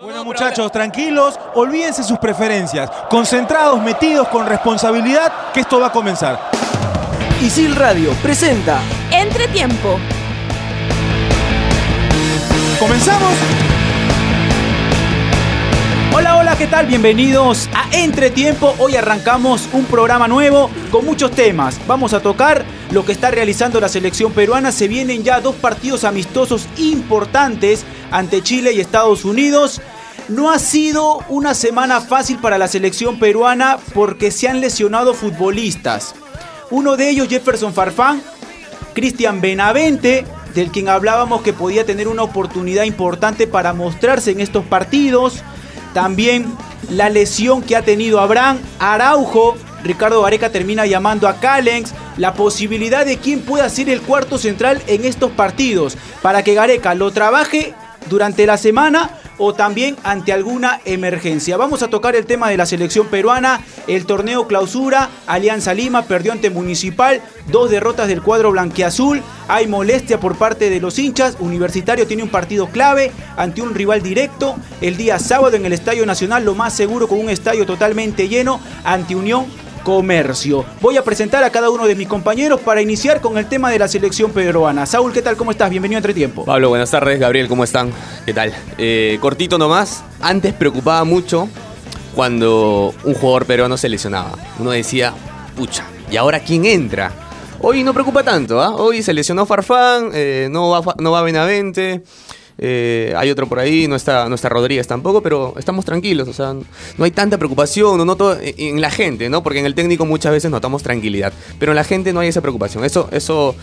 Bueno muchachos, tranquilos, olvídense sus preferencias, concentrados, metidos con responsabilidad, que esto va a comenzar. Isil Radio presenta Entretiempo. ¿Comenzamos? Hola, hola, ¿qué tal? Bienvenidos a Entretiempo. Hoy arrancamos un programa nuevo con muchos temas. Vamos a tocar lo que está realizando la selección peruana. Se vienen ya dos partidos amistosos importantes ante Chile y Estados Unidos. No ha sido una semana fácil para la selección peruana porque se han lesionado futbolistas. Uno de ellos, Jefferson Farfán, Cristian Benavente, del quien hablábamos que podía tener una oportunidad importante para mostrarse en estos partidos. También la lesión que ha tenido Abraham Araujo. Ricardo Gareca termina llamando a Callens. La posibilidad de quién pueda ser el cuarto central en estos partidos. Para que Gareca lo trabaje durante la semana o también ante alguna emergencia. Vamos a tocar el tema de la selección peruana, el torneo clausura, Alianza Lima perdió ante Municipal, dos derrotas del cuadro blanqueazul, hay molestia por parte de los hinchas, Universitario tiene un partido clave ante un rival directo, el día sábado en el Estadio Nacional, lo más seguro con un estadio totalmente lleno, ante Unión Comercio. Voy a presentar a cada uno de mis compañeros para iniciar con el tema de la selección peruana. Saúl, ¿qué tal? ¿Cómo estás? Bienvenido a Entretiempo. Pablo, buenas tardes. Gabriel, ¿cómo están? ¿Qué tal? Eh, cortito nomás. Antes preocupaba mucho cuando un jugador peruano se lesionaba. Uno decía, pucha, ¿y ahora quién entra? Hoy no preocupa tanto, ¿ah? Hoy se lesionó Farfán, eh, no, va, no va Benavente. Eh, hay otro por ahí, no está, no Rodríguez tampoco, pero estamos tranquilos, o sea, no hay tanta preocupación, no noto en la gente, ¿no? Porque en el técnico muchas veces notamos tranquilidad, pero en la gente no hay esa preocupación. Eso, eso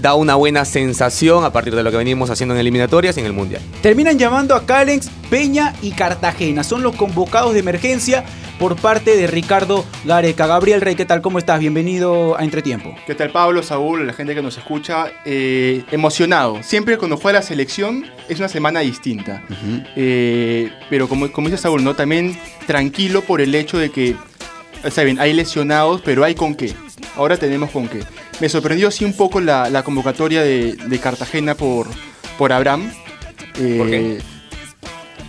da una buena sensación a partir de lo que venimos haciendo en eliminatorias y en el Mundial. Terminan llamando a Callens, Peña y Cartagena. Son los convocados de emergencia por parte de Ricardo Gareca. Gabriel Rey, ¿qué tal? ¿Cómo estás? Bienvenido a Entretiempo. ¿Qué tal Pablo, Saúl, la gente que nos escucha? Eh, emocionado. Siempre cuando juega la selección es una semana distinta. eh, pero como, como dice Saúl, ¿no? también tranquilo por el hecho de que, está bien, hay lesionados, pero hay con qué. Ahora tenemos con qué. Me sorprendió sí un poco la, la convocatoria de, de, Cartagena por, por Abraham. Eh, ¿Por qué?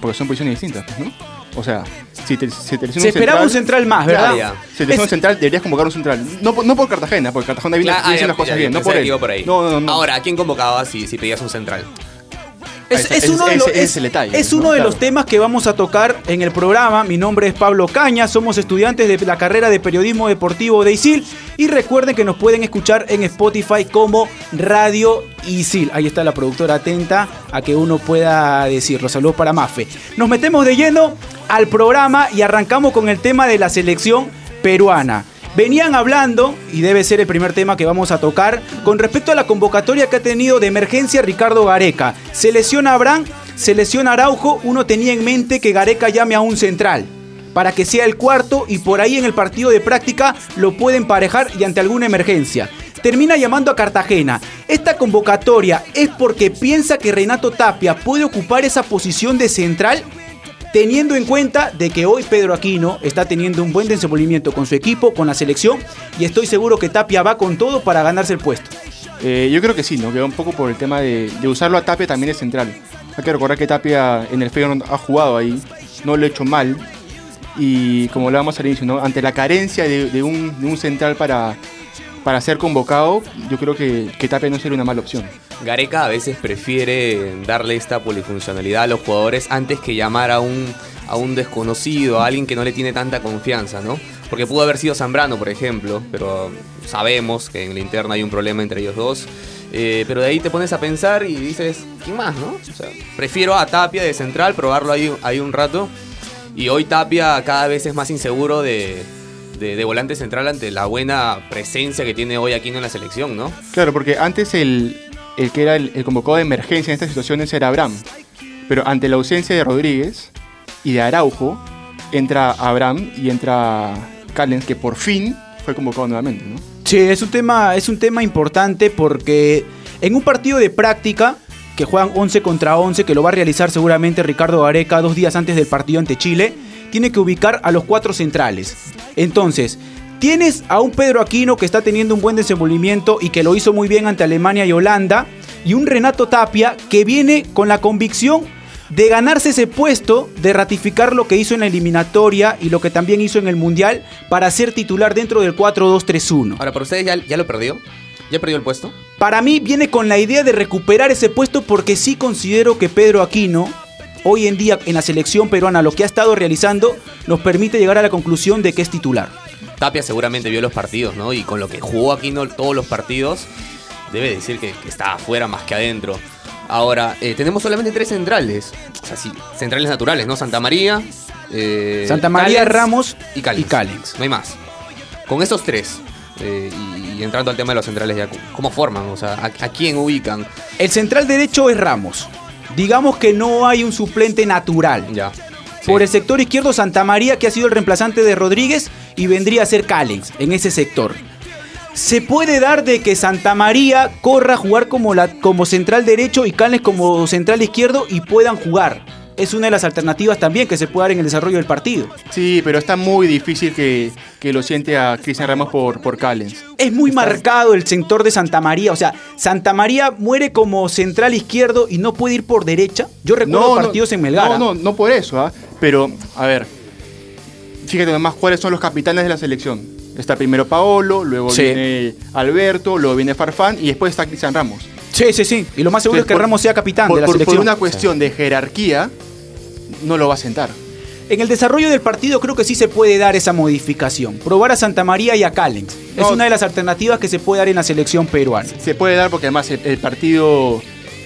Porque son posiciones distintas, ¿no? O sea, si te, si te Se esperaba un central más, ¿verdad? Ya, Si te lesiona un central, deberías convocar un central. No, por- no por Cartagena, porque Cartagena viene Claro, haciendo las cosas ya, bien, no por él. por ahí. No, no, no. Ahora, ¿a quién convocabas si, si pedías un central? Es, es uno, de, los, es- detalle, es ¿no? uno de Claro. los temas que vamos a tocar en el programa. Mi nombre es Pablo Caña, somos estudiantes de la carrera de periodismo deportivo de ISIL y recuerden que nos pueden escuchar en Spotify como Radio ISIL. Ahí está la productora atenta a que uno pueda decirlo. Saludos para Mafe. Nos metemos de lleno al programa y arrancamos con el tema de la selección peruana. Venían hablando, y debe ser el primer tema que vamos a tocar, con respecto a la convocatoria que ha tenido de emergencia Ricardo Gareca. Se lesiona Abraham, se lesiona Araujo, uno tenía en mente que Gareca llame a un central para que sea el cuarto y por ahí en el partido de práctica lo puede emparejar y ante alguna emergencia. Termina llamando a Cartagena. Esta convocatoria es porque piensa que Renato Tapia puede ocupar esa posición de central teniendo en cuenta de que hoy Pedro Aquino está teniendo un buen desenvolvimiento con su equipo, con la selección, y estoy seguro que Tapia va con todo para ganarse el puesto. Eh, yo creo que sí, ¿no? Que va un poco por el tema de, usarlo a Tapia también es central. Hay que recordar que Tapia en el Feyenoord ha jugado ahí, no lo ha hecho mal. Y como hablábamos al inicio, ¿no? ante la carencia de un central para, para ser convocado, yo creo que, que Tapia no sería una mala opción. Gareca a veces prefiere darle esta polifuncionalidad a los jugadores antes que llamar a un, a un desconocido, a alguien que no le tiene tanta confianza, ¿no? Porque pudo haber sido Zambrano, por ejemplo, pero sabemos que en la interna hay un problema entre ellos dos. Eh, pero de ahí te pones a pensar y dices, ¿quién más, no? Prefiero a Tapia de central, probarlo ahí, ahí un rato. Y hoy Tapia cada vez es más inseguro de, de, de volante central ante la buena presencia que tiene hoy aquí en la selección, ¿no? Claro, porque antes el, el que era el, el convocado de emergencia en estas situaciones era Abraham. Pero ante la ausencia de Rodríguez y de Araujo, entra Abraham y entra Callens, que por fin fue convocado nuevamente, ¿no? Sí, es un tema, es un tema importante porque en un partido de práctica que juegan 11 contra 11, que lo va a realizar seguramente Ricardo Gareca dos días antes del partido ante Chile, tiene que ubicar a los cuatro centrales. Entonces, tienes a un Pedro Aquino que está teniendo un buen desenvolvimiento y que lo hizo muy bien ante Alemania y Holanda, y un Renato Tapia que viene con la convicción de ganarse ese puesto, de ratificar lo que hizo en la eliminatoria y lo que también hizo en el Mundial para ser titular dentro del 4-2-3-1. Ahora, ¿para ustedes ya, ya lo perdió? ¿Ya perdió el puesto? Para mí viene con la idea de recuperar ese puesto porque sí considero que Pedro Aquino, hoy en día en la selección peruana, lo que ha estado realizando, nos permite llegar a la conclusión de que es titular. Tapia seguramente vio los partidos, ¿no? Y con lo que jugó Aquino todos los partidos, debe decir que, que está afuera más que adentro. Ahora, eh, tenemos solamente tres centrales. O sea, sí, centrales naturales, ¿no? Santa María. eh, Santa María, Callens Ramos y Callens. y Callens. No hay más. Con esos tres, eh, y, y entrando al tema de los centrales ya, ¿cómo forman? O sea, ¿a, a quién ubican? El central derecho es Ramos. Digamos que no hay un suplente natural. Ya. Por el sector izquierdo, Santa María, que ha sido el reemplazante de Rodríguez, y vendría a ser Callens en ese sector. Se puede dar de que Santa María corra a jugar como, la, como central derecho y Callens como central izquierdo y puedan jugar. Es una de las alternativas también que se puede dar en el desarrollo del partido. Sí, pero está muy difícil que, que lo siente a Cristian Ramos por, por Callens. Es muy Está- marcado el sector de Santa María. O sea, Santa María muere como central izquierdo y no puede ir por derecha. Yo recuerdo partidos en Melgar. No, no, no por eso, ¿ah? Pero, a ver, fíjate nomás cuáles son los capitanes de la selección. Está primero Paolo, luego Sí. viene Alberto, luego viene Farfán y después está Cristian Ramos. Sí, sí, sí. Y lo más seguro Entonces, es que por- Ramos sea capitán por, de la por- por selección. una cuestión de jerarquía, no lo va a sentar. En el desarrollo del partido creo que sí se puede dar esa modificación. Probar a Santa María y a Callens. Es una de las alternativas que se puede dar en la selección peruana. Se puede dar porque además el, el partido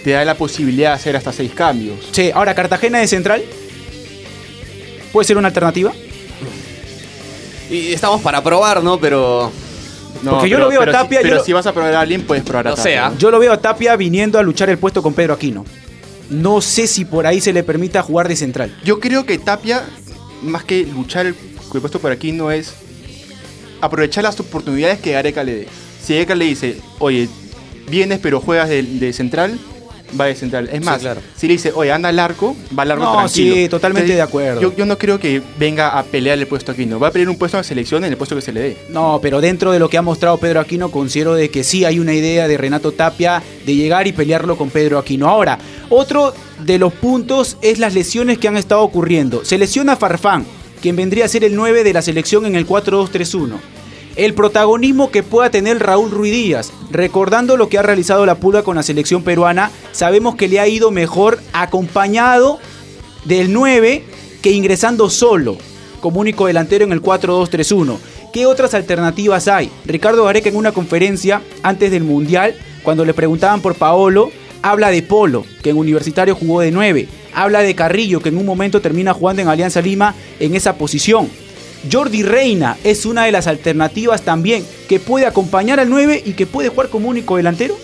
te da la posibilidad de hacer hasta seis cambios. Sí, ahora Cartagena de central. ¿Puede ser una alternativa? Y estamos para probar, ¿no? Pero. No, Porque yo lo veo a pero si- Tapia, yo pero lo- si vas a probar a alguien, puedes probar a Tapia. sea. Yo lo veo a Tapia viniendo a luchar el puesto con Pedro Aquino. No sé si por ahí se le permita jugar de central. Yo creo que Tapia, más que luchar el, el puesto por aquí, no es aprovechar las oportunidades que Gareca le dé. Si Gareca le dice, oye, vienes pero juegas de, de central, va de central. Es más, claro. si le dice, oye, anda al arco, va al arco No, tranquilo. sí, totalmente de acuerdo. Yo, yo no creo que venga a pelear el puesto aquí, no. Va a pelear un puesto en la selección en el puesto que se le dé. No, pero dentro de lo que ha mostrado Pedro Aquino, considero de que sí hay una idea de Renato Tapia de llegar y pelearlo con Pedro Aquino. Ahora, otro de los puntos es las lesiones que han estado ocurriendo. Se lesiona Farfán, quien vendría a ser el 9 de la selección en el 4-2-3-1. El protagonismo que pueda tener Raúl Ruiz Díaz, recordando lo que ha realizado la Pulga con la selección peruana, sabemos que le ha ido mejor acompañado del 9 que ingresando solo como único delantero en el 4-2-3-1. ¿Qué otras alternativas hay? Ricardo Gareca en una conferencia antes del Mundial, cuando le preguntaban por Paolo, habla de Polo, que en Universitario jugó de 9. Habla de Carrillo, que en un momento termina jugando en Alianza Lima en esa posición. Jordi Reina es una de las alternativas también, que puede acompañar al 9 y que puede jugar como único delantero.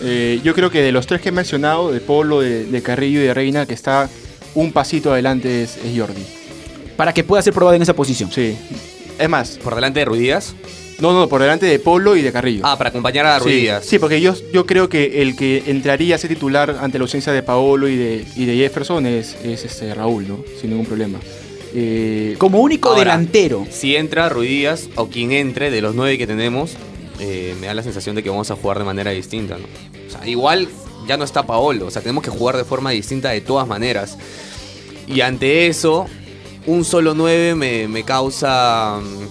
Eh, yo creo que de los tres que he mencionado, de Polo, de, de Carrillo y de Reina, que está un pasito adelante es, es Jordi. Para que pueda ser probado en esa posición. Sí. Es más, Por delante de Ruidías. no, no, por delante de Polo y de Carrillo. Ah, para acompañar a Sí, Ruidías. Sí, porque yo, yo creo que el que entraría a ser titular ante la ausencia de Paolo y de, y de Jefferson es, es este Raúl, ¿no? Sin ningún problema. Eh, Como único Ahora, delantero. Si entra Ruidías o quien entre de los nueve que tenemos, eh, me da la sensación de que vamos a jugar de manera distinta, ¿no? O sea, igual ya no está Paolo, o sea, tenemos que jugar de forma distinta de todas maneras. Y ante eso, un solo 9 me, me causa mm,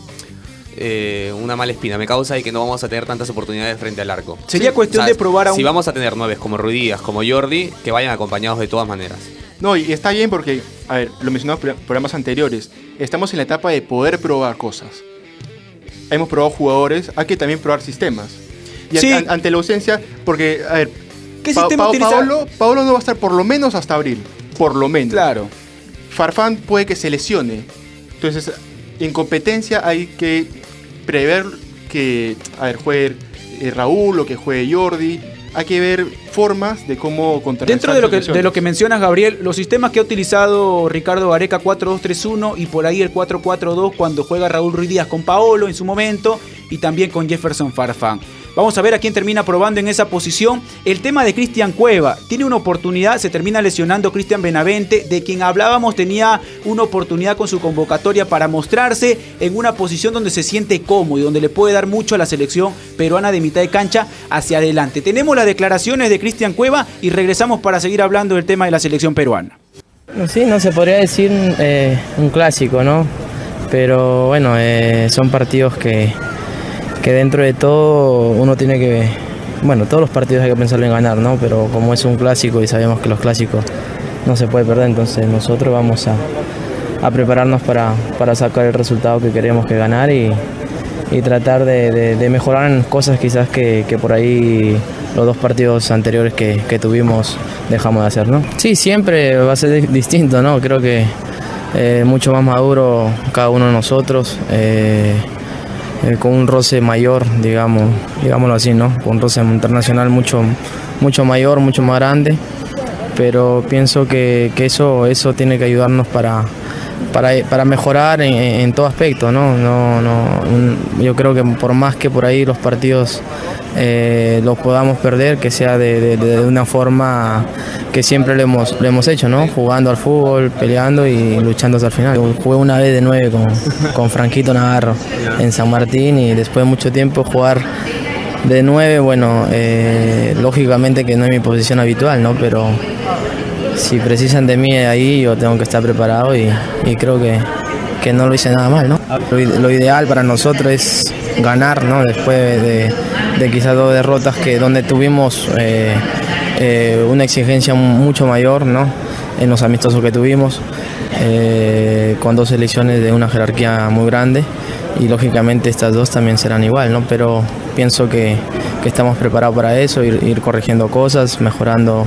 eh, una mala espina, me causa de que no vamos a tener tantas oportunidades frente al arco. Sería cuestión O sea, de probar a un... Si vamos a tener 9 como Ruidías, como Jordi, que vayan acompañados de todas maneras. No, y está bien porque, a ver, lo mencionamos en programas anteriores, estamos en la etapa de poder probar cosas. Hemos probado jugadores, hay que también probar sistemas. Y Sí. an- ante la ausencia, porque, a ver, ¿Qué Pa- sistema Pa- utiliza? Paolo, Paolo no va a estar por lo menos hasta abril. Por lo menos. Claro. Farfán puede que se lesione. Entonces, en competencia hay que prever que, a ver, juegue eh, Raúl o que juegue Jordi. Hay que ver formas de cómo contrarrestar Dentro de lo, que, de lo que mencionas, Gabriel, los sistemas que ha utilizado Ricardo Gareca 4-2-3-1 y por ahí el 4-4-2 cuando juega Raúl Ruiz Díaz con Paolo en su momento y también con Jefferson Farfán. Vamos a ver a quién termina probando en esa posición. El tema de Cristian Cueva. Tiene una oportunidad, se termina lesionando Cristian Benavente, de quien hablábamos, tenía una oportunidad con su convocatoria para mostrarse en una posición donde se siente cómodo y donde le puede dar mucho a la selección peruana de mitad de cancha hacia adelante. Tenemos las declaraciones de Cristian Cueva y regresamos para seguir hablando del tema de la selección peruana. Sí, no se podría decir eh, un clásico, ¿no? Pero bueno, eh, son partidos que, que dentro de todo uno tiene que, bueno, todos los partidos hay que pensarlo en ganar, ¿no? Pero como es un clásico y sabemos que los clásicos no se puede perder, entonces nosotros vamos a, a prepararnos para, para sacar el resultado que queremos que ganar y, y tratar de, mejorar en cosas quizás que, que por ahí los dos partidos anteriores que, que tuvimos dejamos de hacer, ¿no? Sí, siempre va a ser di- distinto, ¿no? Creo que eh, mucho más maduro cada uno de nosotros, eh, eh, con un roce mayor, digamos, digámoslo así, ¿no? Con un roce internacional mucho, mucho mayor, mucho más grande, pero pienso que, que eso, eso tiene que ayudarnos para, para, para mejorar en, todo aspecto, ¿no? No, no, yo creo que por más que por ahí los partidos eh, los podamos perder, que sea de, de- de una forma que siempre lo hemos, lo hemos hecho, ¿no? Jugando al fútbol, peleando y luchando hasta el final. Yo Jugué una vez de nueve con, con Franquito Navarro en San Martín y después de mucho tiempo jugar de nueve, bueno, eh, lógicamente que no es mi posición habitual, ¿no? Pero si precisan de mí ahí, yo tengo que estar preparado y, y creo que, que no lo hice nada mal, ¿no? Lo, lo ideal para nosotros es ganar, ¿no? Después de, de quizás dos derrotas que donde tuvimos eh, eh, una exigencia mucho mayor, ¿no? En los amistosos que tuvimos, eh, con dos selecciones de una jerarquía muy grande y lógicamente estas dos también serán igual, ¿no? Pero pienso que, estamos preparados para eso, ir corrigiendo cosas, mejorando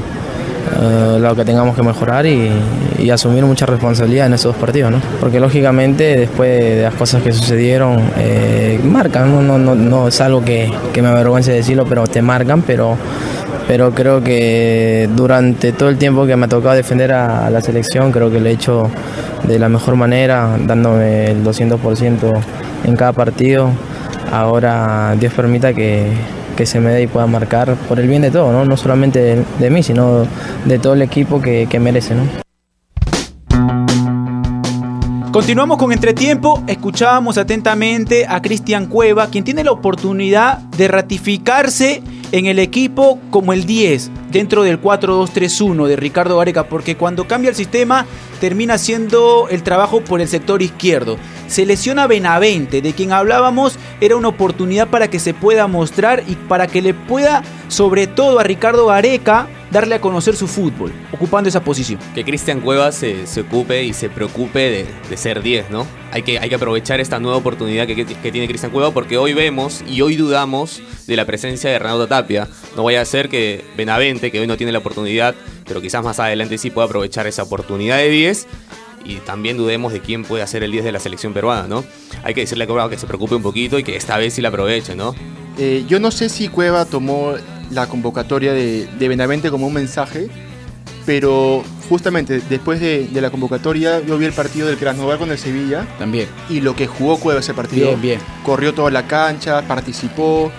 eh, lo que tengamos que mejorar y, asumir mucha responsabilidad en esos dos partidos, ¿no? Porque lógicamente después de las cosas que sucedieron, eh, marcan, ¿no? Es algo que, que me avergüence decirlo, pero te marcan, pero, pero creo que durante todo el tiempo que me ha tocado defender a, a la selección, creo que lo he hecho de la mejor manera, dándome el 200% en cada partido. Ahora Dios permita que, que se me dé y pueda marcar por el bien de todo, no, no solamente de, mí, sino de todo el equipo que, que merece. ¿no? Continuamos con Entretiempo, escuchábamos atentamente a Cristian Cueva, quien tiene la oportunidad de ratificarse en el equipo como el 10 dentro del 4-2-3-1 de Ricardo Gareca, porque cuando cambia el sistema termina haciendo el trabajo por el sector izquierdo. Se lesiona Benavente, de quien hablábamos, era una oportunidad para que se pueda mostrar y para que le pueda, sobre todo a Ricardo Gareca, darle a conocer su fútbol, ocupando esa posición. Que Cristian Cuevas se, se ocupe y se preocupe de, de ser 10, ¿no? Hay que, hay que aprovechar esta nueva oportunidad que, que- que tiene Cristian Cueva porque hoy vemos y hoy dudamos de la presencia de Renato Tapia. No vaya a ser que Benavente, que hoy no tiene la oportunidad, pero quizás más adelante sí pueda aprovechar esa oportunidad de 10 y también dudemos de quién puede hacer el 10 de la selección peruana, ¿no? Hay que decirle a Cueva que se preocupe un poquito y que esta vez sí la aproveche, ¿no? Eh, yo no sé si Cueva tomó la convocatoria de, de Benavente como un mensaje, pero justamente después de, de la convocatoria yo vi el partido del Krasnodar con el Sevilla También. y lo que jugó Cueva ese partido. Bien, bien. Corrió toda la cancha, participó.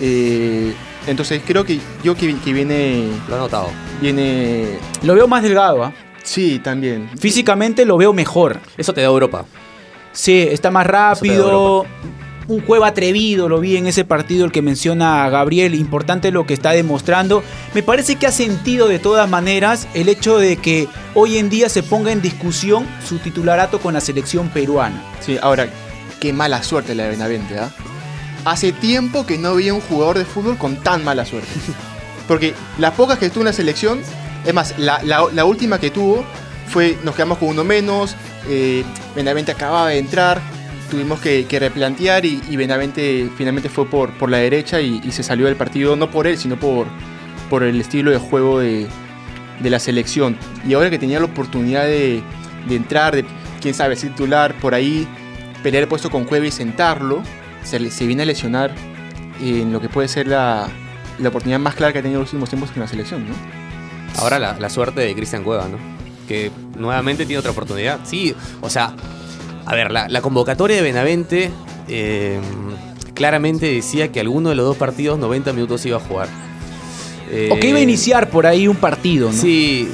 eh, entonces creo que yo que, que viene, Lo ha notado. viene... Lo veo más delgado, ¿ah? Sí, también. Físicamente lo veo mejor. Eso te da Europa. Sí, está más Eso te da rápido. Un juego atrevido, lo vi en ese partido el que menciona Gabriel. Importante lo que está demostrando. Me parece que ha sentido de todas maneras el hecho de que hoy en día se ponga en discusión su titularato con la selección peruana. Sí, ahora, qué mala suerte la de Benavente, ¿ah? Hace tiempo que no veía un jugador de fútbol con tan mala suerte. Porque las pocas que estuvo en la selección, es más, la, la- la última que tuvo fue, nos quedamos con uno menos, eh, Benavente acababa de entrar, tuvimos que, que replantear y, y Benavente finalmente fue por, por la derecha y, y se salió del partido, no por él, sino por, por el estilo de juego de, de la selección. Y ahora que tenía la oportunidad de, de entrar, de quién sabe, titular por ahí, pelear el puesto con Cueva y sentarlo, se, se viene a lesionar en lo que puede ser la, la oportunidad más clara que ha tenido en los últimos tiempos con la selección, ¿no? Ahora la, la suerte de Cristian Cueva, ¿no? Que nuevamente tiene otra oportunidad. Sí, o sea, a ver, la, la convocatoria de Benavente eh, claramente decía que alguno de los dos partidos 90 minutos iba a jugar. Eh, O que iba a iniciar por ahí un partido, ¿no? Sí,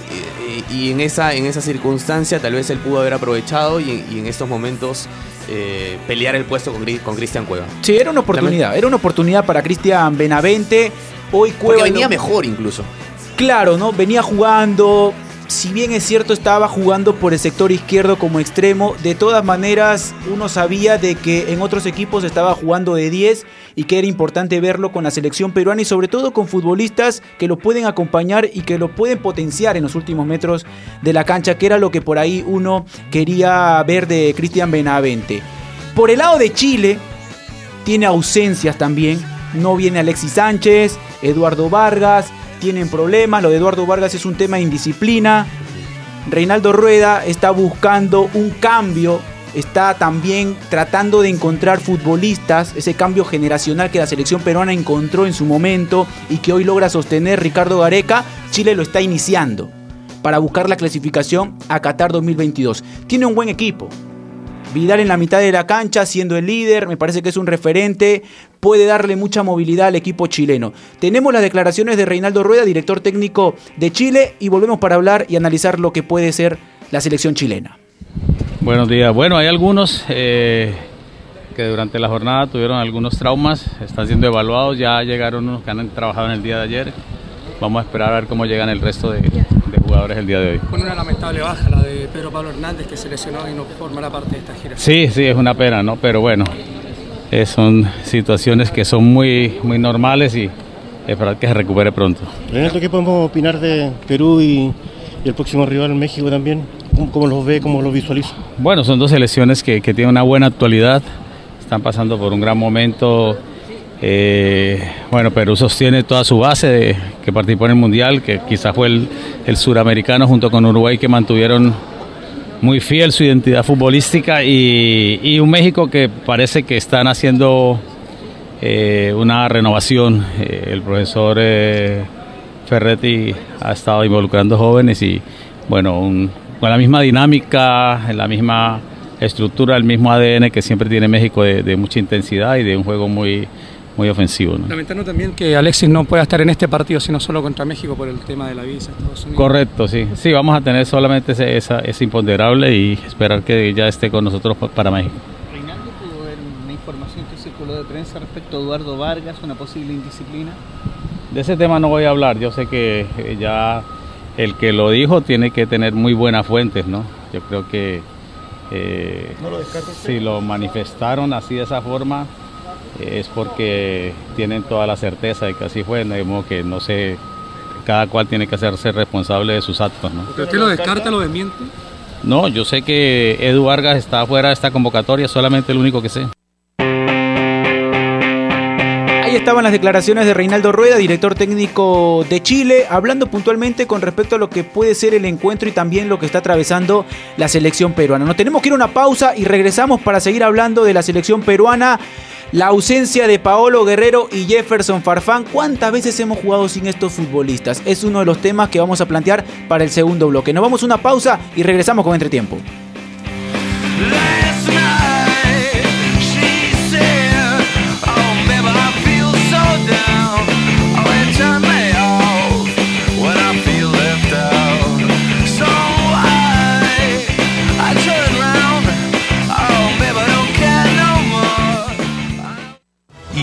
y, y en, esa, en esa circunstancia tal vez él pudo haber aprovechado y, y en estos momentos eh, pelear el puesto con, Cri- con Cristian Cueva. Sí, era una oportunidad. Era una oportunidad para Cristian Benavente. Hoy Porque Cueva venía no- mejor incluso. Claro, ¿no? Venía jugando, si bien es cierto estaba jugando por el sector izquierdo como extremo, de todas maneras uno sabía de que en otros equipos estaba jugando de 10 y que era importante verlo con la selección peruana y sobre todo con futbolistas que lo pueden acompañar y que lo pueden potenciar en los últimos metros de la cancha, que era lo que por ahí uno quería ver de Cristian Benavente. Por el lado de Chile, tiene ausencias también. No viene Alexis Sánchez, Eduardo Vargas, tienen problemas. Lo de Eduardo Vargas es un tema de indisciplina. Reinaldo Rueda está buscando un cambio. Está también tratando de encontrar futbolistas, ese cambio generacional que la selección peruana encontró en su momento y que hoy logra sostener Ricardo Gareca. Chile lo está iniciando para buscar la clasificación a Qatar 2022. Tiene un buen equipo, Vidal en la mitad de la cancha, siendo el líder, me parece que es un referente, puede darle mucha movilidad al equipo chileno. Tenemos las declaraciones de Reinaldo Rueda, director técnico de Chile, y volvemos para hablar y analizar lo que puede ser la selección chilena. Buenos días. Bueno, hay algunos eh, que durante la jornada tuvieron algunos traumas, están siendo evaluados, ya llegaron unos que han trabajado en el día de ayer. Vamos a esperar a ver cómo llegan el resto de, jugadores el día de hoy. Con una lamentable baja, la de Pedro Pablo Hernández, que se lesionó y no formará parte de esta gira. Sí, sí, es una pena, ¿no? Pero bueno, eh, son situaciones que son muy, muy normales y esperar que se recupere pronto. ¿qué podemos opinar de Perú y, el próximo rival México también? ¿Cómo, los ve, cómo los visualiza? Bueno, son dos selecciones que, que tienen una buena actualidad, están pasando por un gran momento eh, bueno, Perú sostiene toda su base de, que participó en el Mundial, que quizás fue el, suramericano junto con Uruguay que mantuvieron muy fiel su identidad futbolística y, un México que parece que están haciendo eh, una renovación. Eh, el profesor Ferretti ha estado involucrando jóvenes y bueno, con la misma dinámica, la misma estructura, el mismo ADN que siempre tiene México de mucha intensidad y de un juego muy muy ofensivo. ¿no? Lamentando también que Alexis no pueda estar en este partido, sino solo contra México por el tema de la visa. Estados Unidos. Correcto, sí. Sí, vamos a tener solamente ese, esa, ese imponderable y esperar que ya esté con nosotros para México. Reinaldo, ¿pudo ver una información que circuló de prensa respecto a Eduardo Vargas, una posible indisciplina? De ese tema no voy a hablar. Yo sé que eh, ya el que lo dijo tiene que tener muy buenas fuentes, ¿no? Yo creo que eh, si lo manifestaron así de esa forma, es porque tienen toda la certeza de que así fue, de modo que no sé, cada cual tiene que hacerse responsable de sus actos. ¿no? usted lo descarta, lo desmiente? No, yo sé que Edu Vargas está fuera de esta convocatoria, solamente el único que sé. Ahí estaban las declaraciones de Reinaldo Rueda, director técnico de Chile, hablando puntualmente con respecto a lo que puede ser el encuentro y también lo que está atravesando la selección peruana. Nos tenemos que ir a una pausa y regresamos para seguir hablando de la selección peruana. La ausencia de Paolo Guerrero y Jefferson Farfán. ¿Cuántas veces hemos jugado sin estos futbolistas? Es uno de los temas que vamos a plantear para el segundo bloque. Nos vamos a una pausa y regresamos con Entretiempo.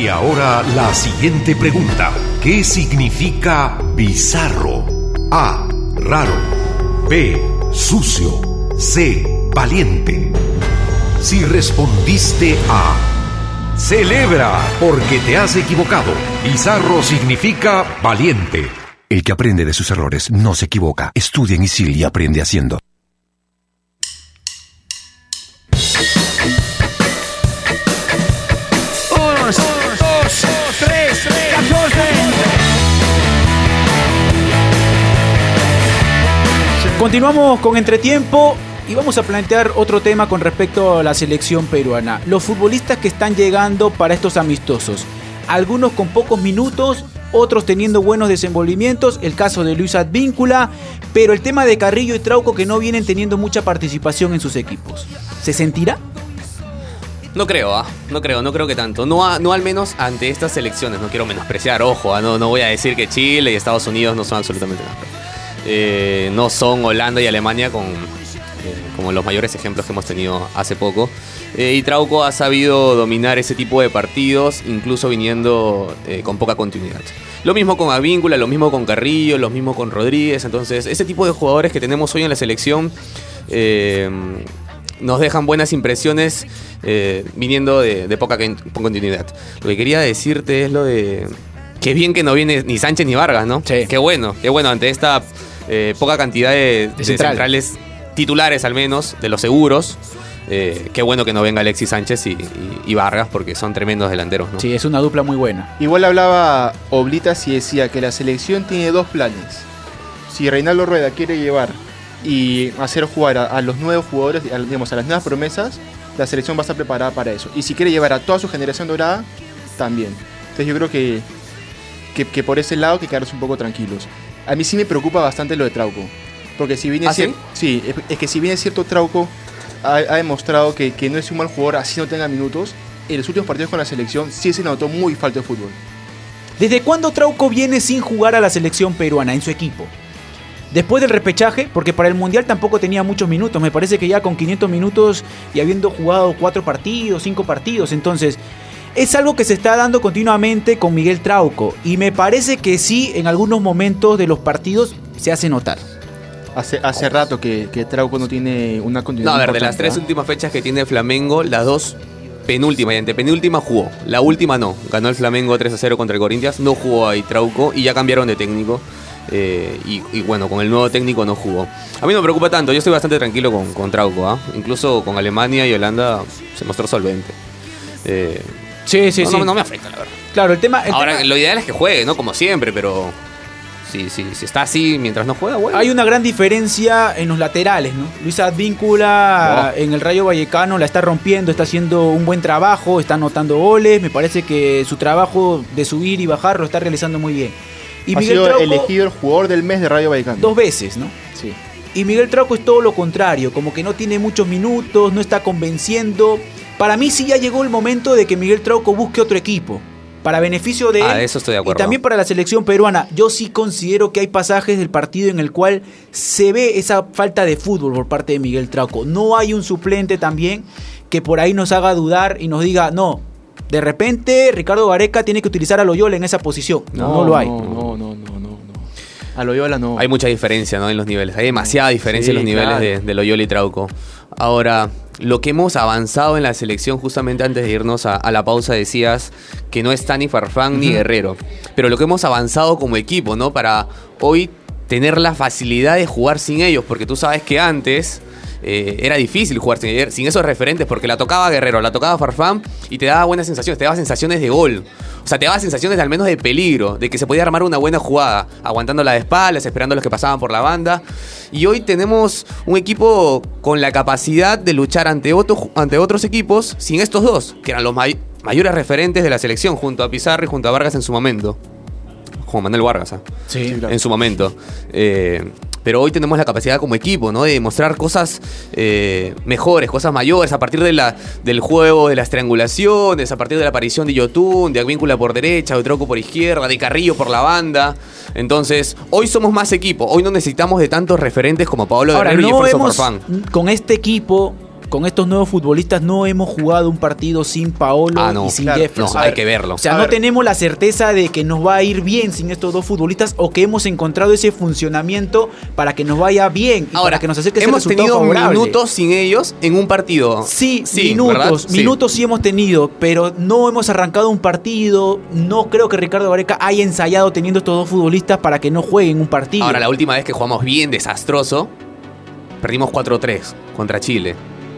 Y ahora la siguiente pregunta. ¿Qué significa bizarro? A. Raro. B. Sucio. C. Valiente. Si respondiste A. Celebra porque te has equivocado. Bizarro significa valiente. El que aprende de sus errores no se equivoca. Estudia en ISIL y aprende haciendo. Continuamos con entretiempo y vamos a plantear otro tema con respecto a la selección peruana. Los futbolistas que están llegando para estos amistosos. Algunos con pocos minutos, otros teniendo buenos desenvolvimientos, el caso de Luis Advíncula, pero el tema de Carrillo y Trauco que no vienen teniendo mucha participación en sus equipos. ¿Se sentirá? No creo, ¿ah? no creo, no creo que tanto. No, no al menos ante estas selecciones, no quiero menospreciar, ojo, ¿ah? no, no voy a decir que Chile y Estados Unidos no son absolutamente nada. Eh, no son Holanda y Alemania con, eh, como los mayores ejemplos que hemos tenido hace poco. Eh, y Trauco ha sabido dominar ese tipo de partidos, incluso viniendo con poca continuidad. Lo mismo con Avíncula, lo mismo con Carrillo, lo mismo con Rodríguez. Entonces, ese tipo de jugadores que tenemos hoy en la selección nos dejan buenas impresiones eh, viniendo de, de poca, con- continuidad. Lo que quería decirte es lo de Qué bien que no viene ni Sánchez ni Vargas, ¿no? Sí. Qué bueno, qué bueno ante esta eh, poca cantidad de, de central. centrales titulares al menos, de los seguros. eh, qué bueno que no venga Alexis Sánchez y, y- y Vargas porque son tremendos delanteros, ¿no? Sí, es una dupla muy buena. Igual hablaba Oblitas y decía que la selección tiene dos planes. Si Reinaldo Rueda quiere llevar y hacer jugar a, a los nuevos jugadores, a, digamos, a las nuevas promesas, la selección va a estar preparada para eso. Y si quiere llevar a toda su generación dorada, también. Entonces yo creo que, que, que por ese lado hay que quedarse un poco tranquilos. A mí sí me preocupa bastante lo de Trauco. Porque si viene ¿Ah, sí? cier- sí, es, es que si bien es cierto Trauco ha, ha demostrado que, que no es un mal jugador así no tenga minutos, en los últimos partidos con la selección sí se notó muy falta de fútbol. ¿Desde cuándo Trauco viene sin jugar a la selección peruana en su equipo? Después del repechaje, porque para el Mundial tampoco tenía muchos minutos, me parece que ya con 500 minutos y habiendo jugado cuatro partidos, cinco partidos, entonces es algo que se está dando continuamente con Miguel Trauco y me parece que sí en algunos momentos de los partidos se hace notar. Hace, hace rato que, que Trauco no tiene una continuidad. No, a ver, de las tres ¿ah? últimas fechas que tiene Flamengo, las dos penúltima y antepenúltima jugó. La última no. Ganó el Flamengo 3 a 0 contra el Corinthians. No jugó ahí Trauco y ya cambiaron de técnico. eh, y, y bueno, con el nuevo técnico no jugó. A mí no me preocupa tanto. Yo estoy bastante tranquilo con, con Trauco. ¿ah? Incluso con Alemania y Holanda se mostró solvente. Eh, Sí, sí, no, sí. no- no me afecta, la verdad. Claro, el tema... el Ahora, tema- lo ideal es que juegue, ¿no? Como siempre, pero. Si, si, si está así mientras no juega, bueno. Hay una gran diferencia en los laterales, ¿no? Luis Advíncula Oh. en el Rayo Vallecano la está rompiendo, está haciendo un buen trabajo, está anotando goles, me parece que su trabajo de subir y bajar lo está realizando muy bien. Y ha Miguel sido Trauco, elegido el jugador del mes de Rayo Vallecano. dos veces, ¿no? Sí. Y Miguel Trauco es todo lo contrario, como que no tiene muchos minutos, no está convenciendo. Para mí sí ya llegó el momento de que Miguel Trauco busque otro equipo. Para beneficio de él. Ah, eso estoy de acuerdo. Y también para la selección peruana. Yo sí considero que hay pasajes del partido en el cual se ve esa falta de fútbol por parte de Miguel Trauco. No hay un suplente también que por ahí nos haga dudar y nos diga, no, de repente Ricardo Gareca tiene que utilizar a Loyola en esa posición. No, no, lo hay. No, no, no, no, no. no. A Loyola no. Hay mucha diferencia ¿no? en los niveles. Hay demasiada diferencia Sí, en los niveles claro. de, de Loyola y Trauco. Ahora, lo que hemos avanzado en la selección, justamente antes de irnos a, a la pausa, decías que no está ni Farfán ni Guerrero. Pero lo que hemos avanzado como equipo, ¿no? Para hoy tener la facilidad de jugar sin ellos. Porque tú sabes que antes. Eh, era difícil jugar sin, sin esos referentes porque la tocaba Guerrero, la tocaba Farfán y te daba buenas sensaciones, te daba sensaciones de gol. O sea, te daba sensaciones de al menos de peligro, de que se podía armar una buena jugada, aguantando la de espaldas, esperando a los que pasaban por la banda. Y hoy tenemos un equipo con la capacidad de luchar ante, otro- ante otros equipos sin estos dos, que eran los may- mayores referentes de la selección, junto a Pizarro y junto a Vargas en su momento. Juan Manuel Vargas, ¿ah? Sí. en su momento. Eh, pero hoy tenemos la capacidad como equipo, ¿no? De demostrar cosas eh, mejores, cosas mayores, a partir de la, del juego, de las triangulaciones, a partir de la aparición de Yotun, de Advíncula por derecha, de Troco por izquierda, de Carrillo por la banda. Entonces, hoy somos más equipo. Hoy no necesitamos de tantos referentes como Pablo Ahora, Guerrero y Jefferson Farfán. con este equipo, con estos nuevos futbolistas, no hemos jugado un partido sin Paolo Ah, no, y sin claro, Jefferson. no, hay que verlo. O sea, A no ver. tenemos la certeza de que nos va a ir bien sin estos dos futbolistas o que hemos encontrado ese funcionamiento para que nos vaya bien y Ahora, para que nos acerque ese hemos tenido favorable. minutos sin ellos en un partido. Sí, ¿verdad? minutos, Sí. minutos sí hemos tenido, pero no hemos arrancado un partido. No creo que Ricardo Vareca haya ensayado teniendo estos dos futbolistas para que no jueguen un partido. Ahora, la última vez que jugamos bien desastroso, perdimos 4-3 contra Chile.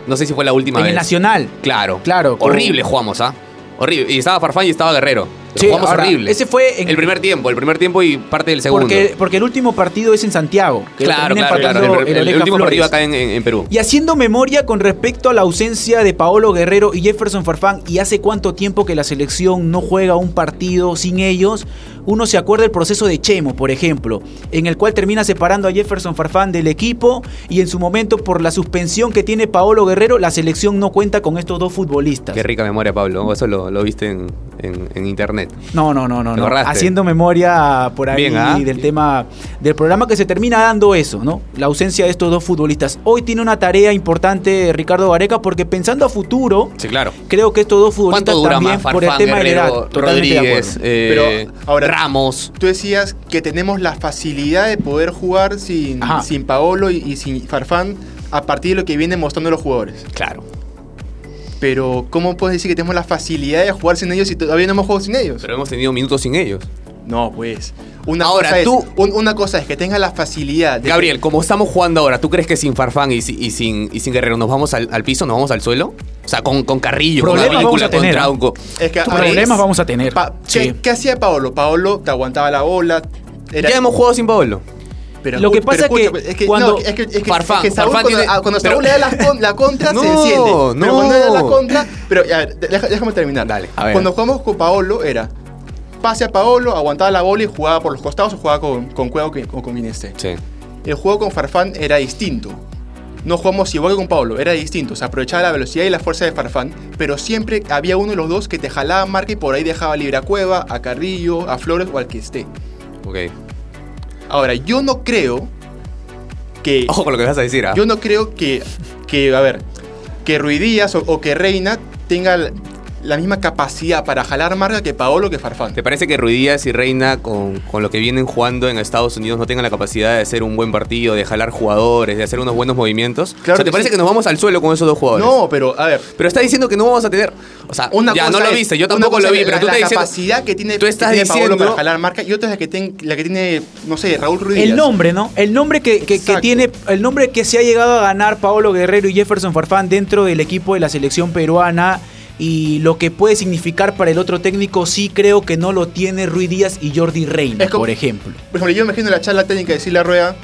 No sé si fue la última en vez. el Nacional. Claro. Claro, con- Horrible jugamos, ¿ah? Horrible. Y estaba Farfán y estaba Guerrero. Sí, jugamos ahora, horrible. ese fue en- el primer tiempo, el primer tiempo y parte del segundo. Porque, porque el último partido es en Santiago. que lo claro, termina claro, claro. empatando El, el- el Oreja último Flores. partido acá en, en- en Perú. Y haciendo memoria con respecto a la ausencia de Paolo Guerrero y Jefferson Farfán, y hace cuánto tiempo que la selección no juega un partido sin ellos, uno se acuerda del proceso de Chemo, por ejemplo, en el cual termina separando a Jefferson Farfán del equipo y en su momento por la suspensión que tiene Paolo Guerrero, la selección no cuenta con estos dos futbolistas. Qué rica memoria, Pablo. Eso lo, lo viste en, en- en internet. No, no, no, no. ¿Te no. Haciendo memoria por ahí Bien, ¿ah? del tema del programa que se termina dando eso, ¿no? La ausencia de estos dos futbolistas. Hoy tiene una tarea importante Ricardo Gareca porque pensando a futuro, Sí, claro. creo que estos dos futbolistas ¿Cuánto dura también más por el tema de la edad. Guerrero, de Rodríguez, acuerdo. eh, Pero, ahora, Ramos. Tú decías que tenemos la facilidad de poder jugar sin, Ajá. sin Paolo y, y sin Farfán a partir de lo que vienen mostrando los jugadores. Claro. Pero, ¿cómo puedes decir que tenemos la facilidad de jugar sin ellos si todavía no hemos jugado sin ellos? Pero hemos tenido minutos sin ellos. No, pues. Una Ahora, cosa tú- Es, un- una cosa es que tenga la facilidad de. Gabriel, como estamos jugando ahora, ¿tú crees que sin Farfán y, si- y sin, y sin Guerrero nos vamos al, al piso, nos vamos al suelo? O sea, con, con Carrillo, con Problemas vamos a tener, con. Trauco. Es que, Problemas es- vamos a tener. Pa- ¿qué, Sí. qué hacía Paolo? Paolo te aguantaba la bola. Era, Ya hemos jugado sin Paolo. pero, Lo que pero pasa escucha, que es que cuando- no, es que, es que- Farfán, es que Saúl Farfán cuando, tiene- cuando pero- Saúl le da la, con- la contra No, se enciende. Pero no. cuando le da la contra. Pero déjame terminar. Dale, a ver. Cuando jugamos con Paolo era pase a Paolo, aguantaba la bola y jugaba por los costados o jugaba con, con Cueva o con quien esté. Sí. El juego con Farfán era distinto. No jugamos igual que con Pablo, era distinto. Se aprovechaba la velocidad y la fuerza de Farfán, pero siempre había uno de los dos que te jalaba marca y por ahí dejaba libre a Cueva, a Carrillo, a Flores o al que esté. Ok. Ahora, yo no creo que. Ojo con lo que vas a decir, ¿ah? Yo no creo que, que a ver, que Ruidías o, o que Reina tenga la, misma capacidad para jalar marca que Paolo que Farfán. ¿Te parece que Ruidías y Reina, con, con lo que vienen jugando en Estados Unidos, no tengan la capacidad de hacer un buen partido, de jalar jugadores, de hacer unos buenos movimientos? Claro o sea, ¿te que parece sí. que nos vamos al suelo con esos dos jugadores? No, pero a ver. Pero está diciendo que no vamos a tener. O sea, Una ya cosa no lo es- viste, yo tampoco lo vi, pero la, tú la estás diciendo. capacidad que tiene, tú estás que tiene Paolo diciendo- para jalar marca y otra es la que, ten- la que tiene, no sé, Raúl Ruiz. El nombre, ¿no? El nombre que, que- que Exacto. tiene, el nombre que se ha llegado a ganar Paolo Guerrero y Jefferson Farfán dentro del equipo de la selección peruana y lo que puede significar para el otro técnico, sí creo que no lo tiene Ruiz Díaz y Jordi Reina, Es como- por ejemplo. Por ejemplo, yo imagino la charla técnica de decirle a Rueda,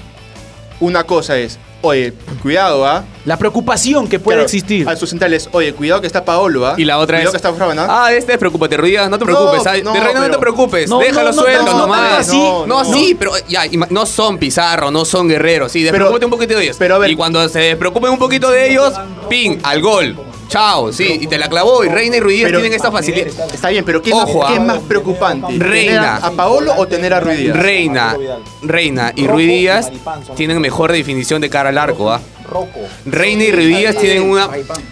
una cosa es, oye, cuidado, ¿ah? La preocupación que puede Claro, existir. A sus centrales, oye, cuidado que está Paolo, ¿ah? Y la otra cuidado es. que está ¿ah? Ah, este, preocúpate, Ruidías, no te No, preocupes. ah, no, de Reina no te pero- preocupes. No, déjalo no, no, suelto no, no, nomás. no, No, no. sí, pero ya, no son Pizarro, no son Guerrero. Sí, despreocúpate un poquito de ellos. pero a ver- y cuando se despreocupen un poquito de ellos, pin, al gol. Chao, sí, y te la clavó. Y Reina y Ruidías Pero- tienen esta facilidad. Está bien, pero ¿qué, Ojo, más, ah. ¿qué es más preocupante? ¿Tener Reina. a, a Paolo o tener a Ruiz Díaz? Reina, Reina y Ruidías tienen mejor definición de cara al arco, ¿ah? Reina y Ruidías tienen una,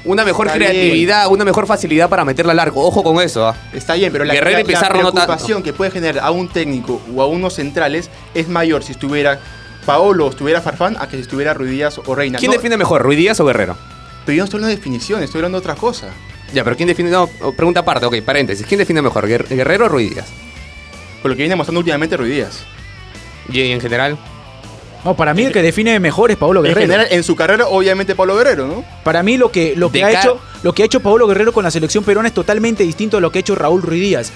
una mejor Está bien. creatividad, una mejor facilidad para meterla al arco. Ojo con eso, ¿ah? Está bien, pero la, Guerrero y la- la Pizarro no tanto. preocupación que puede generar a un técnico o a unos centrales es mayor si estuviera Paolo o estuviera Farfán a que si estuviera Ruiz Díaz o Reina. ¿Quién No, defiende mejor, Ruidías o Guerrero? Pero yo no estoy hablando de definición, estoy hablando de otra cosa. Ya, pero ¿quién define? No, pregunta aparte, ok, paréntesis. ¿Quién define mejor, Guer- Guerrero o Ruidías? Por lo que viene mostrando últimamente Ruiz Díaz. Y en general. No, para mí el que define mejor es Paolo En Guerrero. general, en su carrera, obviamente Pablo Guerrero, ¿no? Para mí lo que, lo que ha hecho, lo que ha hecho Paolo Guerrero con la selección peruana es totalmente distinto a lo que ha hecho Raúl Ruiz Díaz.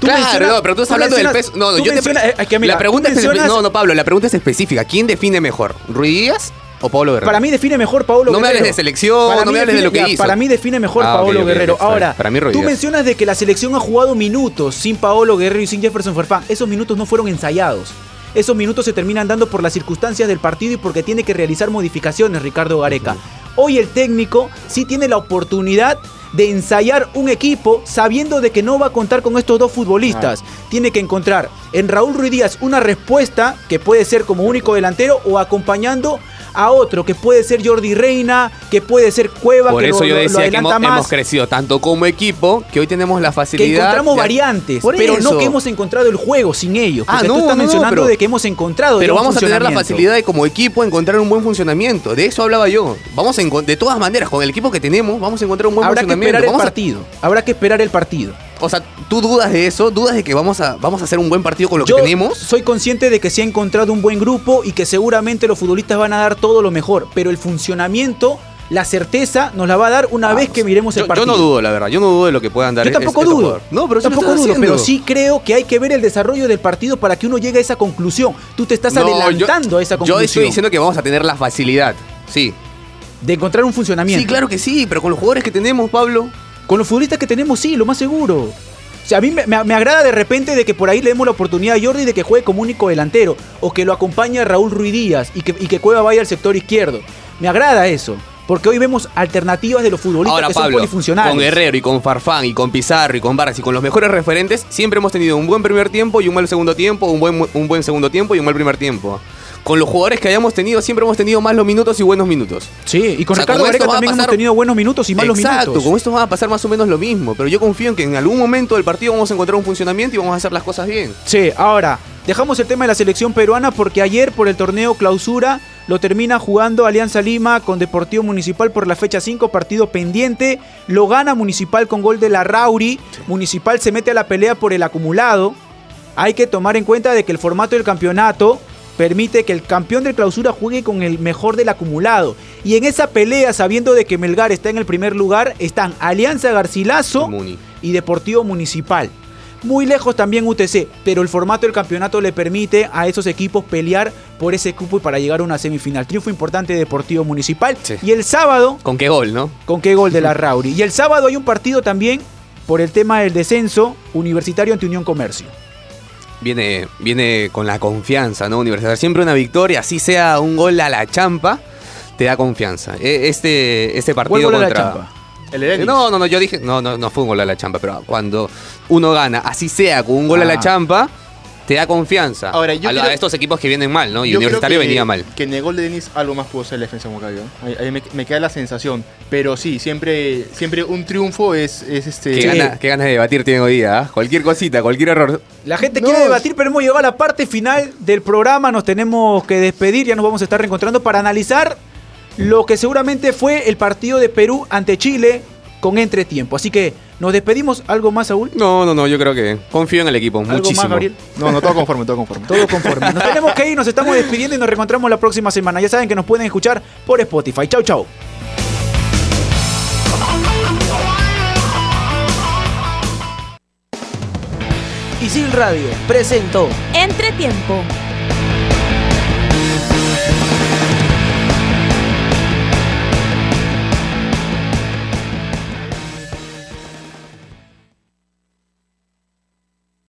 Tú claro, no, pero tú estás hablando del peso. No, no, yo te mencionas- eh, es que mira, La pregunta tú es espe- mencionas- No, no, Pablo, la pregunta es específica. ¿Quién define mejor, Ruidías o Pablo Guerrero? Para mí define mejor Paolo No me Guerrero. hables de selección, Para no me hables de lo que ya, hizo. Para mí define mejor Ah, Paolo Guerrero. Ahora, Para mí tú mencionas de que la selección ha jugado minutos sin Paolo Guerrero y sin Jefferson Farfán. Esos minutos no fueron ensayados. Esos minutos se terminan dando por las circunstancias del partido y porque tiene que realizar modificaciones Ricardo Gareca. Hoy el técnico sí tiene la oportunidad de ensayar un equipo sabiendo de que no va a contar con estos dos futbolistas. Tiene que encontrar en Raúl Ruiz Díaz una respuesta que puede ser como único delantero o acompañando a otro que puede ser Jordi Reina, que puede ser Cueva, Por que eso lo, yo lo decía que hemos, crecido tanto como equipo que hoy tenemos la que facilidad. encontramos de- variantes, Por pero eso. no que hemos encontrado el juego sin ellos. Ah, no, tú estás no, no, mencionando pero- de que hemos encontrado Pero vamos a tener la facilidad de como equipo encontrar un buen funcionamiento. De eso hablaba yo. Vamos a de todas maneras, con el equipo que tenemos, vamos a encontrar un buen Habrá que funcionamiento. esperar el a- partido. Habrá que esperar el partido. O sea, ¿tú dudas de eso? ¿Dudas de que vamos a, vamos a hacer un buen partido con lo Yo que tenemos? soy consciente de que se ha encontrado un buen grupo y que seguramente los futbolistas van a dar todo lo mejor, pero el funcionamiento, la certeza nos la va a dar una vez que miremos el Yo, yo partido. no dudo, la verdad. Yo no dudo de lo que puedan dar. Yo tampoco estos dudo. No, pero tampoco dudo, haciendo. pero sí creo que hay que ver el desarrollo del partido para que uno llegue a esa conclusión. Tú te estás No, yo- adelantando a esa Yo conclusión estoy diciendo que vamos a tener la facilidad. Sí. de encontrar un funcionamiento. Sí, claro que sí, pero con los jugadores que tenemos, Pablo. Con los futbolistas que tenemos, sí, lo más seguro. O sea, a mí me, agrada de repente de que por ahí le demos la oportunidad a Jordi de que juegue como único delantero o que lo acompañe a Raúl Ruiz Díaz y que, y que Cueva vaya al sector izquierdo. Me agrada eso, porque hoy vemos alternativas de los futbolistas Ahora, que son Pablo, polifuncionales. con Guerrero y con Farfán y con Pizarro y con Vargas y con los mejores referentes, siempre hemos tenido un buen primer tiempo y un mal segundo tiempo, un buen, un buen segundo tiempo y un mal primer tiempo. con los jugadores que hayamos tenido, siempre hemos tenido malos minutos y buenos minutos. Sí, y con O sea, Ricardo con Gareca también hemos tenido buenos minutos y malos Exacto, minutos. con esto va a pasar más o menos lo mismo. Pero yo confío en que en algún momento del partido vamos a encontrar un funcionamiento y vamos a hacer las cosas bien. Sí, ahora, dejamos el tema de la selección peruana porque ayer por el torneo clausura lo termina jugando Alianza Lima con Deportivo Municipal por la fecha 5, partido pendiente. Lo gana Municipal con gol de la Rauri. Municipal se mete a la pelea por el acumulado. Hay que tomar en cuenta de que el formato del campeonato permite que el campeón del clausura juegue con el mejor del acumulado. Y en esa pelea, sabiendo de que Melgar está en el primer lugar, están Alianza Garcilaso y Deportivo Municipal. Muy lejos también UTC, pero el formato del campeonato le permite a esos equipos pelear por ese cupo y para llegar a una semifinal. Triunfo importante de Deportivo Municipal. Y el sábado, ¿Con qué gol, no? ¿con qué gol de la Rauri? Y el sábado hay un partido también por el tema del descenso universitario ante Unión Comercio. Viene, viene con la confianza, ¿no? Universidad. Siempre una victoria, así sea un gol a la champa, te da confianza. E- Este, este partido la contra. champa? El de. No, no, no, yo dije, no, no, no fue un gol a la champa, pero cuando uno gana, así sea, con un gol a la Ah. champa, te da confianza. Ahora, yo a, creo- a estos equipos que vienen mal, ¿no? Y Yo creo Universitario que- venía mal. Que en el gol de Denis algo más pudo ser la defensa Moncayo. Ahí, ahí me, me queda la sensación. Pero sí, siempre, siempre un triunfo es, es este. Qué, gana- qué ganas de debatir tienen hoy día, ¿ah? Cualquier cosita, cualquier error. La gente quiere debatir, pero hemos llegado a la parte final del programa. Nos tenemos que despedir. Ya nos vamos a estar reencontrando para analizar lo que seguramente fue el partido de Perú ante Chile con entretiempo. Así que nos despedimos. ¿Algo más, Saúl? No, no, no, yo creo que confío en el equipo, más, muchísimo. Gabriel? No, no, todo conforme, todo conforme. Todo conforme. Nos tenemos que ir, nos estamos despidiendo y nos reencontramos la próxima semana. Ya saben que nos pueden escuchar por Spotify. Chau, chau. Isil Radio presentó Entretiempo.